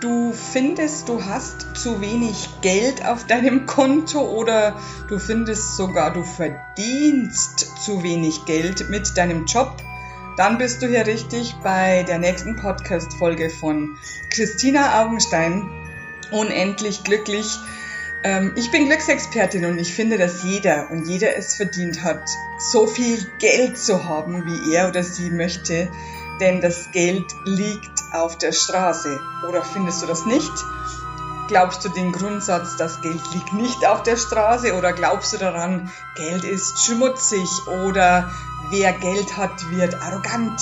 Du findest, du hast zu wenig Geld auf deinem Konto oder du findest sogar, du verdienst zu wenig Geld mit deinem Job, dann bist du hier richtig bei der nächsten Podcast-Folge von Christina Augenstein. Unendlich glücklich. Ähm, ich bin Glücksexpertin und ich finde, dass jeder und jeder es verdient hat, so viel Geld zu haben, wie er oder sie möchte denn das Geld liegt auf der Straße. Oder findest du das nicht? Glaubst du den Grundsatz, das Geld liegt nicht auf der Straße? Oder glaubst du daran, Geld ist schmutzig? Oder wer Geld hat, wird arrogant?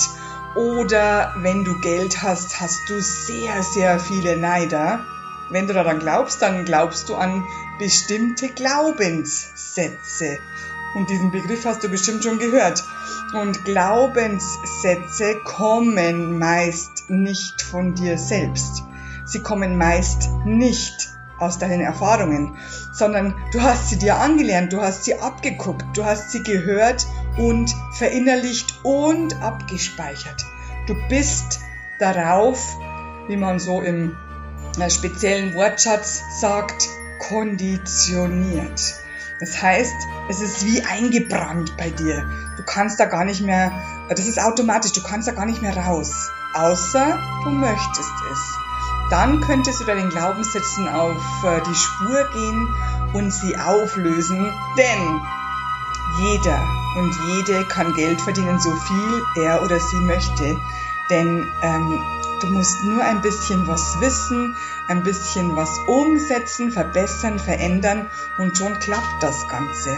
Oder wenn du Geld hast, hast du sehr, sehr viele Neider? Wenn du daran glaubst, dann glaubst du an bestimmte Glaubenssätze. Und diesen Begriff hast du bestimmt schon gehört. Und Glaubenssätze kommen meist nicht von dir selbst. Sie kommen meist nicht aus deinen Erfahrungen, sondern du hast sie dir angelernt, du hast sie abgeguckt, du hast sie gehört und verinnerlicht und abgespeichert. Du bist darauf, wie man so im äh, speziellen Wortschatz sagt, konditioniert. Das heißt, es ist wie eingebrannt bei dir. Du kannst da gar nicht mehr, das ist automatisch, du kannst da gar nicht mehr raus. Außer du möchtest es. Dann könntest du deinen Glaubenssätzen auf äh, die Spur gehen und sie auflösen, denn jeder und jede kann Geld verdienen, so viel er oder sie möchte. Denn ähm, Du musst nur ein bisschen was wissen, ein bisschen was umsetzen, verbessern, verändern und schon klappt das Ganze.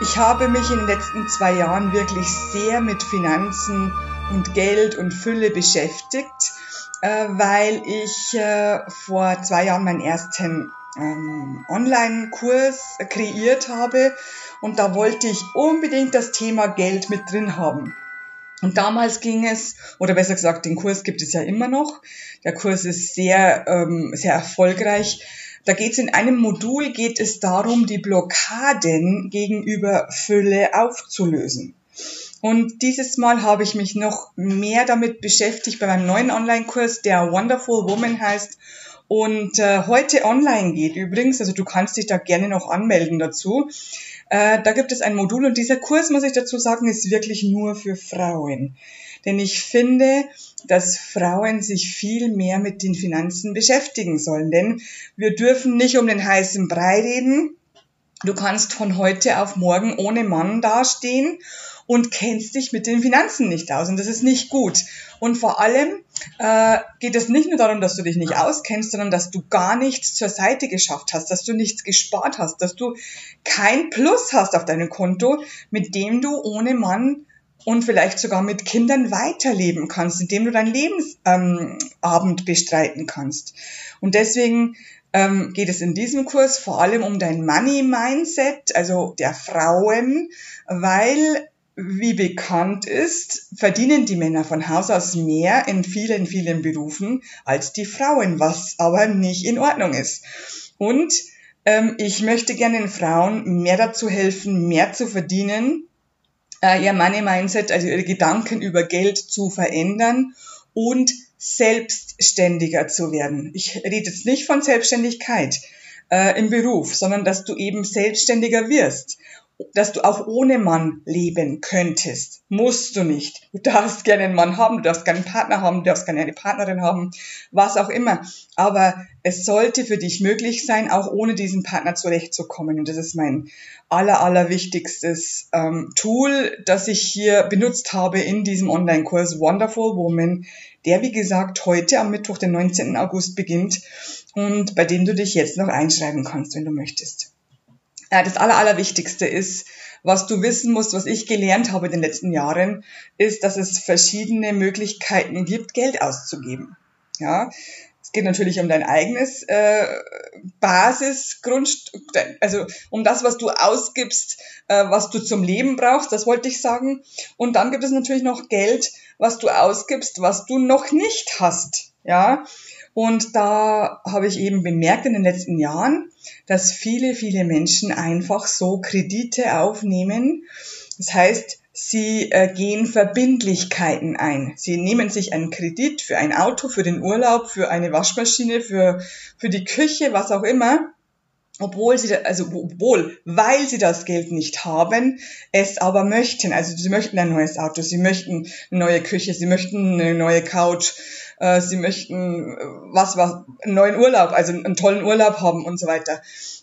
Ich habe mich in den letzten zwei Jahren wirklich sehr mit Finanzen und Geld und Fülle beschäftigt, äh, weil ich äh, vor zwei Jahren meinen ersten ähm, Online-Kurs kreiert habe und da wollte ich unbedingt das Thema Geld mit drin haben. Und damals ging es, oder besser gesagt, den Kurs gibt es ja immer noch. Der Kurs ist sehr, ähm, sehr erfolgreich. Da geht es in einem Modul, geht es darum, die Blockaden gegenüber Fülle aufzulösen. Und dieses Mal habe ich mich noch mehr damit beschäftigt bei meinem neuen Online-Kurs, der Wonderful Woman heißt und äh, heute online geht übrigens. Also du kannst dich da gerne noch anmelden dazu. Äh, da gibt es ein Modul und dieser Kurs, muss ich dazu sagen, ist wirklich nur für Frauen. Denn ich finde, dass Frauen sich viel mehr mit den Finanzen beschäftigen sollen. Denn wir dürfen nicht um den heißen Brei reden. Du kannst von heute auf morgen ohne Mann dastehen und kennst dich mit den Finanzen nicht aus. Und das ist nicht gut. Und vor allem äh, geht es nicht nur darum, dass du dich nicht auskennst, sondern dass du gar nichts zur Seite geschafft hast, dass du nichts gespart hast, dass du kein Plus hast auf deinem Konto, mit dem du ohne Mann und vielleicht sogar mit Kindern weiterleben kannst, indem du deinen Lebensabend ähm, bestreiten kannst. Und deswegen ähm, geht es in diesem Kurs vor allem um dein Money Mindset, also der Frauen, weil wie bekannt ist, verdienen die Männer von Haus aus mehr in vielen, vielen Berufen als die Frauen, was aber nicht in Ordnung ist. Und ähm, ich möchte gerne den Frauen mehr dazu helfen, mehr zu verdienen, äh, ihr Money Mindset, also ihre Gedanken über Geld zu verändern und selbstständiger zu werden. Ich rede jetzt nicht von Selbstständigkeit äh, im Beruf, sondern dass du eben selbstständiger wirst dass du auch ohne Mann leben könntest. Musst du nicht. Du darfst gerne einen Mann haben, du darfst gerne einen Partner haben, du darfst gerne eine Partnerin haben, was auch immer. Aber es sollte für dich möglich sein, auch ohne diesen Partner zurechtzukommen. Und das ist mein aller, aller wichtigstes ähm, Tool, das ich hier benutzt habe in diesem Online-Kurs Wonderful Woman, der, wie gesagt, heute am Mittwoch, den 19. August beginnt und bei dem du dich jetzt noch einschreiben kannst, wenn du möchtest. Äh, das Aller, Allerwichtigste ist, was du wissen musst, was ich gelernt habe in den letzten Jahren, ist, dass es verschiedene Möglichkeiten gibt, Geld auszugeben. Ja, es geht natürlich um dein eigenes äh, Basisgrundstück, also um das, was du ausgibst, äh, was du zum Leben brauchst, das wollte ich sagen. Und dann gibt es natürlich noch Geld, was du ausgibst, was du noch nicht hast. Ja, und da habe ich eben bemerkt in den letzten Jahren, dass viele, viele Menschen einfach so Kredite aufnehmen. Das heißt, Sie äh, gehen Verbindlichkeiten ein. Sie nehmen sich einen Kredit für ein Auto, für den Urlaub, für eine Waschmaschine, für, für die Küche, was auch immer obwohl sie, also obwohl, weil sie das Geld nicht haben, es aber möchten. Also sie möchten ein neues Auto, sie möchten eine neue Küche, sie möchten eine neue Couch, äh, sie möchten äh, was, was, einen neuen Urlaub, also einen tollen Urlaub haben und so weiter.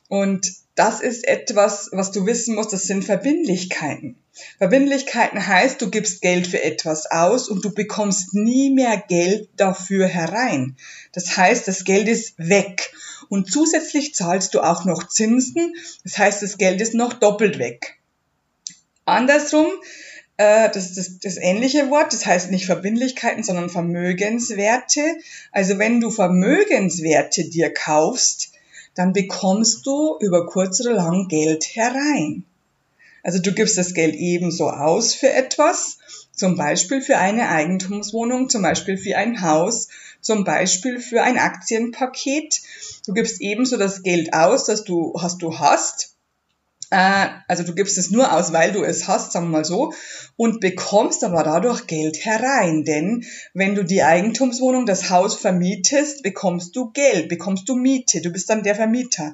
Und das ist etwas, was du wissen musst, das sind Verbindlichkeiten. Verbindlichkeiten heißt, du gibst Geld für etwas aus und du bekommst nie mehr Geld dafür herein. Das heißt, das Geld ist weg. Und zusätzlich zahlst du auch noch Zinsen. Das heißt, das Geld ist noch doppelt weg. Andersrum, äh, das das, das ähnliche Wort, das heißt nicht Verbindlichkeiten, sondern Vermögenswerte. Also wenn du Vermögenswerte dir kaufst, dann bekommst du über kurz oder lang Geld herein. Also du gibst das Geld ebenso aus für etwas, zum Beispiel für eine Eigentumswohnung, zum Beispiel für ein Haus, zum Beispiel für ein Aktienpaket. Du gibst ebenso das Geld aus, das du hast, du hast äh, also du gibst es nur aus, weil du es hast, sagen wir mal so, und bekommst aber dadurch Geld herein. Denn wenn du die Eigentumswohnung, das Haus vermietest, bekommst du Geld, bekommst du Miete, du bist dann der Vermieter.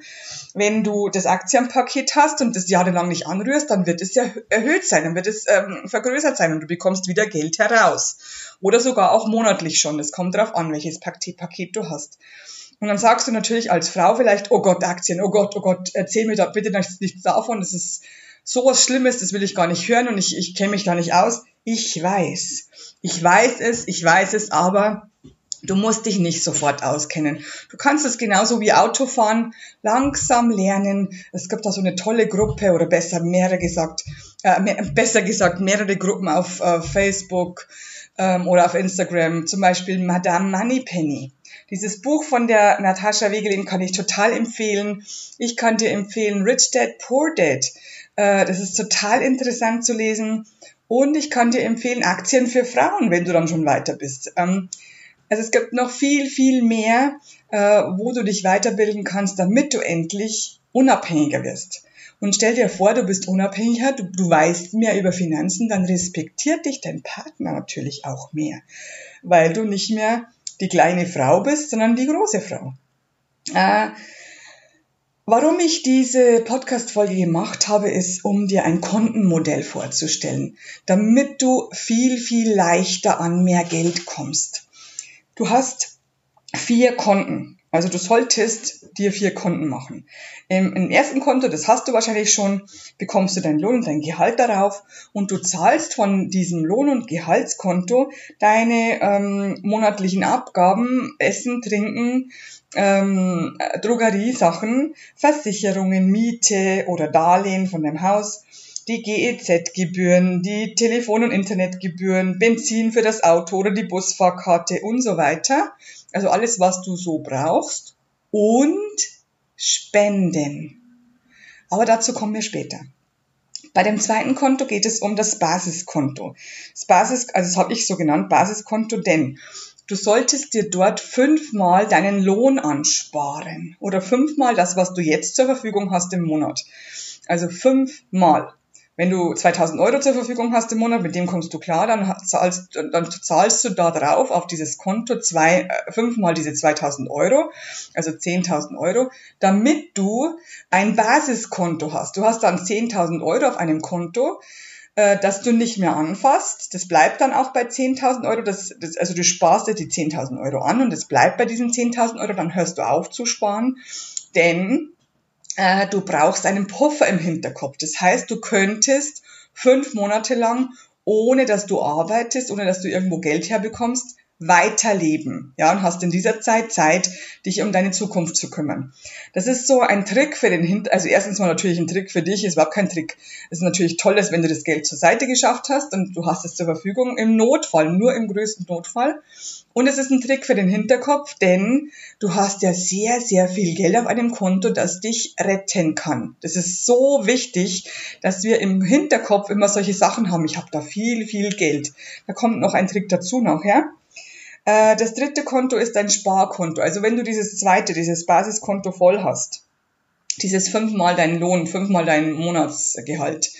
Wenn du das Aktienpaket hast und das jahrelang nicht anrührst, dann wird es ja erhöht sein, dann wird es ähm, vergrößert sein und du bekommst wieder Geld heraus. Oder sogar auch monatlich schon. Es kommt darauf an, welches Paket du hast. Und dann sagst du natürlich als Frau vielleicht, oh Gott, Aktien, oh Gott, oh Gott, erzähl mir da bitte nichts davon, das ist sowas Schlimmes, das will ich gar nicht hören und ich, ich kenne mich da nicht aus. Ich weiß. Ich weiß es, ich weiß es, aber du musst dich nicht sofort auskennen. Du kannst es genauso wie Autofahren langsam lernen. Es gibt da so eine tolle Gruppe oder besser mehrere gesagt, äh, mehr, besser gesagt mehrere Gruppen auf äh, Facebook ähm, oder auf Instagram, zum Beispiel Madame Moneypenny. Dieses Buch von der Natascha Wegelin kann ich total empfehlen. Ich kann dir empfehlen Rich Dad, Poor Dad. Äh, das ist total interessant zu lesen. Und ich kann dir empfehlen Aktien für Frauen, wenn du dann schon weiter bist. Ähm, also es gibt noch viel, viel mehr, äh, wo du dich weiterbilden kannst, damit du endlich unabhängiger wirst. Und stell dir vor, du bist unabhängiger, du, du weißt mehr über Finanzen, dann respektiert dich dein Partner natürlich auch mehr, weil du nicht mehr die kleine Frau bist, sondern die große Frau. Äh, warum ich diese Podcast-Folge gemacht habe, ist, um dir ein Kontenmodell vorzustellen, damit du viel, viel leichter an mehr Geld kommst. Du hast vier Konten. Also du solltest dir vier Konten machen. Im, Im, ersten Konto, das hast du wahrscheinlich schon, bekommst du deinen Lohn und dein Gehalt darauf und du zahlst von diesem Lohn- und Gehaltskonto deine ähm, monatlichen Abgaben, Essen, Trinken, ähm, Drogeriesachen, Versicherungen, Miete oder Darlehen von deinem Haus, die GEZ-Gebühren, die Telefon- und Internetgebühren, Benzin für das Auto oder die Busfahrkarte und so weiter. Also alles, was du so brauchst. Und Spenden. Aber dazu kommen wir später. Bei dem zweiten Konto geht es um das Basiskonto. Das Basis, also das habe ich so genannt, Basiskonto, denn du solltest dir dort fünfmal deinen Lohn ansparen oder fünfmal das, was du jetzt zur Verfügung hast im Monat. Also fünfmal. Wenn du 2000 Euro zur Verfügung hast im Monat, mit dem kommst du klar, dann zahlst, dann zahlst du da drauf auf dieses Konto zwei, äh, fünfmal diese 2000 Euro, also 10.000 Euro, damit du ein Basiskonto hast. Du hast dann 10.000 Euro auf einem Konto, äh, das du nicht mehr anfasst. Das bleibt dann auch bei 10.000 Euro. Das, das, also du sparst dir die 10.000 Euro an und es bleibt bei diesen 10.000 Euro. Dann hörst du auf zu sparen, denn äh, du brauchst einen Puffer im Hinterkopf. Das heißt, du könntest fünf Monate lang, ohne dass du arbeitest, ohne dass du irgendwo Geld herbekommst, weiterleben. Ja, und hast in dieser Zeit Zeit, dich um deine Zukunft zu kümmern. Das ist so ein Trick für den Hinter, also erstens mal natürlich ein Trick für dich, ist überhaupt kein Trick. Es ist natürlich toll, dass wenn du das Geld zur Seite geschafft hast und du hast es zur Verfügung im Notfall, nur im größten Notfall. Und es ist ein Trick für den Hinterkopf, denn du hast ja sehr, sehr viel Geld auf einem Konto, das dich retten kann. Das ist so wichtig, dass wir im Hinterkopf immer solche Sachen haben. Ich habe da viel, viel Geld. Da kommt noch ein Trick dazu nachher. Äh, das dritte Konto ist ein Sparkonto. Also wenn du dieses zweite, dieses Basiskonto voll hast, dieses fünfmal dein Lohn, fünfmal dein Monatsgehalt,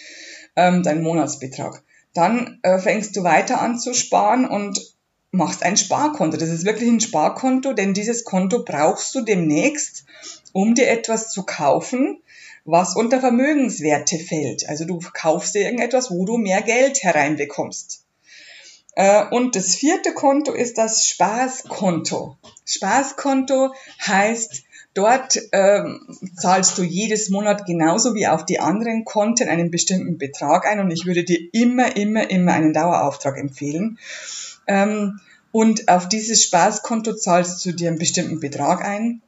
ähm, dein Monatsbetrag, Dann äh, fängst du weiter an zu sparen und machst ein Sparkonto. Das ist wirklich ein Sparkonto, denn dieses Konto brauchst du demnächst, um dir etwas zu kaufen, was unter Vermögenswerte fällt. Also du kaufst dir irgendetwas, wo du mehr Geld hereinbekommst. Äh, und das vierte Konto ist das Spaßkonto. Spaßkonto heißt, dort ähm, zahlst du jedes Monat genauso wie auf die anderen Konten einen bestimmten Betrag ein und ich würde dir immer, immer, immer einen Dauerauftrag empfehlen. Ähm, und auf dieses Spaßkonto zahlst du dir einen bestimmten Betrag ein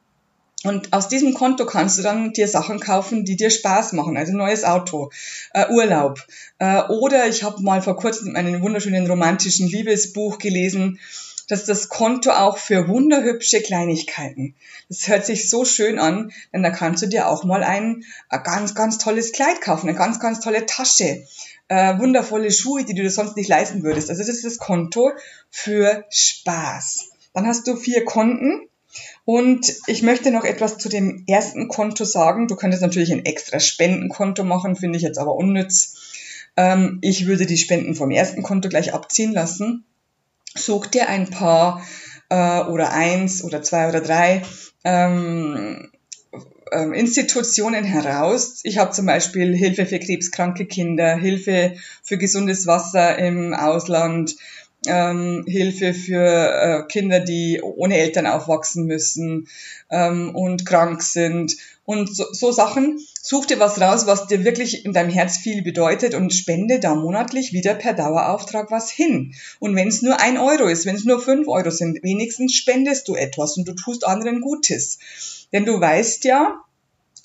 und aus diesem Konto kannst du dann dir Sachen kaufen, die dir Spaß machen, also neues Auto, äh, Urlaub. Äh, oder ich habe mal vor kurzem einen wunderschönen romantischen Liebesbuch gelesen, dass das Konto auch für wunderhübsche Kleinigkeiten. Das hört sich so schön an, denn da kannst du dir auch mal ein, ein ganz, ganz tolles Kleid kaufen, eine ganz, ganz tolle Tasche, äh, wundervolle Schuhe, die du dir sonst nicht leisten würdest. Also das ist das Konto für Spaß. Dann hast du vier Konten und ich möchte noch etwas zu dem ersten Konto sagen. Du könntest natürlich ein extra Spendenkonto machen, finde ich jetzt aber unnütz. Ähm, ich würde die Spenden vom ersten Konto gleich abziehen lassen. Such dir ein paar äh, oder eins oder zwei oder drei ähm, ähm, Institutionen heraus. Ich habe zum Beispiel Hilfe für krebskranke Kinder, Hilfe für gesundes Wasser im Ausland, ähm, Hilfe für äh, Kinder, die ohne Eltern aufwachsen müssen ähm, und krank sind und so, so Sachen. Such dir was raus, was dir wirklich in deinem Herz viel bedeutet und spende da monatlich wieder per Dauerauftrag was hin. Und wenn es nur ein Euro ist, wenn es nur fünf Euro sind, wenigstens spendest du etwas und du tust anderen Gutes. Denn du weißt ja,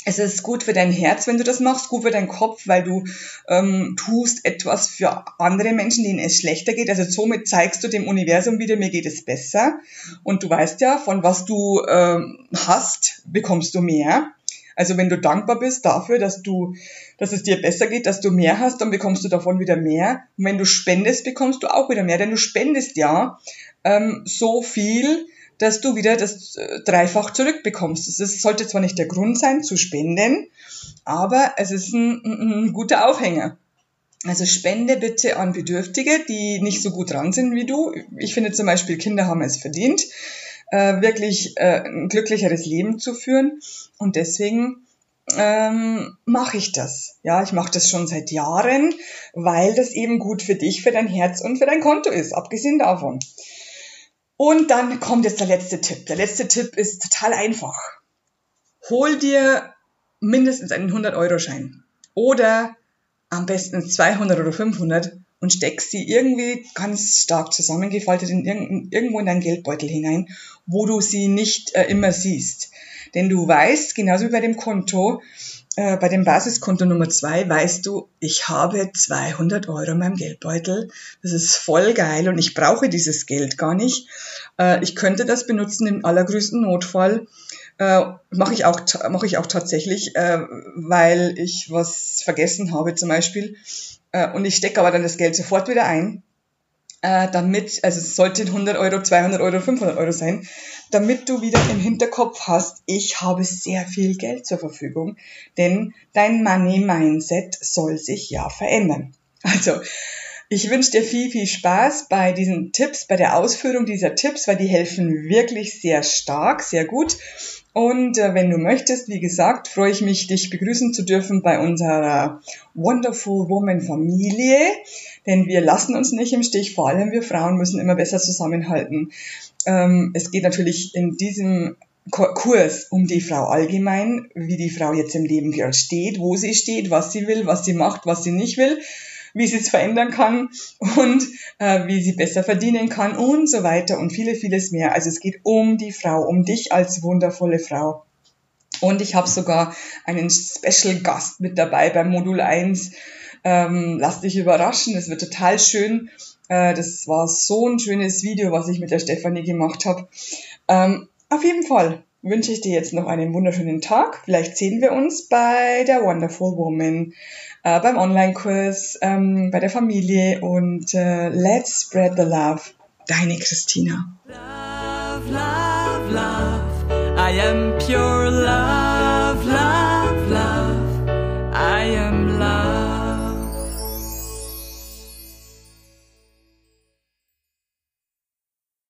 es ist gut für dein Herz, wenn du das machst, gut für deinen Kopf, weil du ähm, tust etwas für andere Menschen, denen es schlechter geht. Also somit zeigst du dem Universum wieder, mir geht es besser. Und du weißt ja, von was du ähm, hast, bekommst du mehr. Also wenn du dankbar bist dafür, dass du, dass es dir besser geht, dass du mehr hast, dann bekommst du davon wieder mehr. Und wenn du spendest, bekommst du auch wieder mehr, denn du spendest ja ähm, so viel, dass du wieder das äh, dreifach zurückbekommst. Ist, sollte zwar nicht der Grund sein zu spenden, aber es ist ein, ein, guter Aufhänger. Also spende bitte an Bedürftige, die nicht so gut dran sind wie du. Ich finde zum Beispiel, Kinder haben es verdient, äh, wirklich äh, ein glücklicheres Leben zu führen. Und deswegen ähm, mache ich das. Ja, ich mache das schon seit Jahren, weil das eben gut für dich, für dein Herz und für dein Konto ist, abgesehen davon. Und dann kommt jetzt der letzte Tipp. Der letzte Tipp ist total einfach. Hol dir mindestens einen 100-Euro-Schein oder am besten 200 oder 500 und steck sie irgendwie ganz stark zusammengefaltet in irgend, irgendwo in deinen Geldbeutel hinein, wo du sie nicht äh, immer siehst. Denn du weißt, genauso wie bei dem Konto, äh, bei dem Basiskonto Nummer zwei weißt du, ich habe 200 Euro in meinem Geldbeutel. Das ist voll geil und ich brauche dieses Geld gar nicht. Äh, ich könnte das benutzen im allergrößten Notfall. Äh, mache ich auch mache ich auch tatsächlich, äh, weil ich was vergessen habe zum Beispiel äh, und ich stecke aber dann das Geld sofort wieder ein äh, damit, also es sollte 100 Euro, 200 Euro, 500 Euro sein, damit du wieder im Hinterkopf hast, ich habe sehr viel Geld zur Verfügung, denn dein Money-Mindset soll sich ja verändern. Also, ich wünsche dir viel, viel Spaß bei diesen Tipps, bei der Ausführung dieser Tipps, weil die helfen wirklich sehr stark, sehr gut. Und äh, wenn du möchtest, wie gesagt, freue ich mich, dich begrüßen zu dürfen bei unserer Wonderful Woman Familie. Denn wir lassen uns nicht im Stich, vor allem wir Frauen müssen immer besser zusammenhalten. Ähm, es geht natürlich in diesem Kurs um die Frau allgemein, wie die Frau jetzt im Leben gerade steht, wo sie steht, was sie will, was sie macht, was sie nicht will wie sie es verändern kann und äh, wie sie besser verdienen kann und so weiter und viele, vieles mehr. Also es geht um die Frau, um dich als wundervolle Frau. Und ich habe sogar einen Special Gast mit dabei beim Modul 1. Ähm, lass dich überraschen, es wird total schön. Äh, das war so ein schönes Video, was ich mit der Stefanie gemacht habe. Ähm, auf jeden Fall wünsche ich dir jetzt noch einen wunderschönen Tag. Vielleicht sehen wir uns bei der Wonderful Woman äh, beim Online-Kurs, ähm, bei der Familie und äh, let's spread the love. Deine Christina. Love, love, love. I am pure.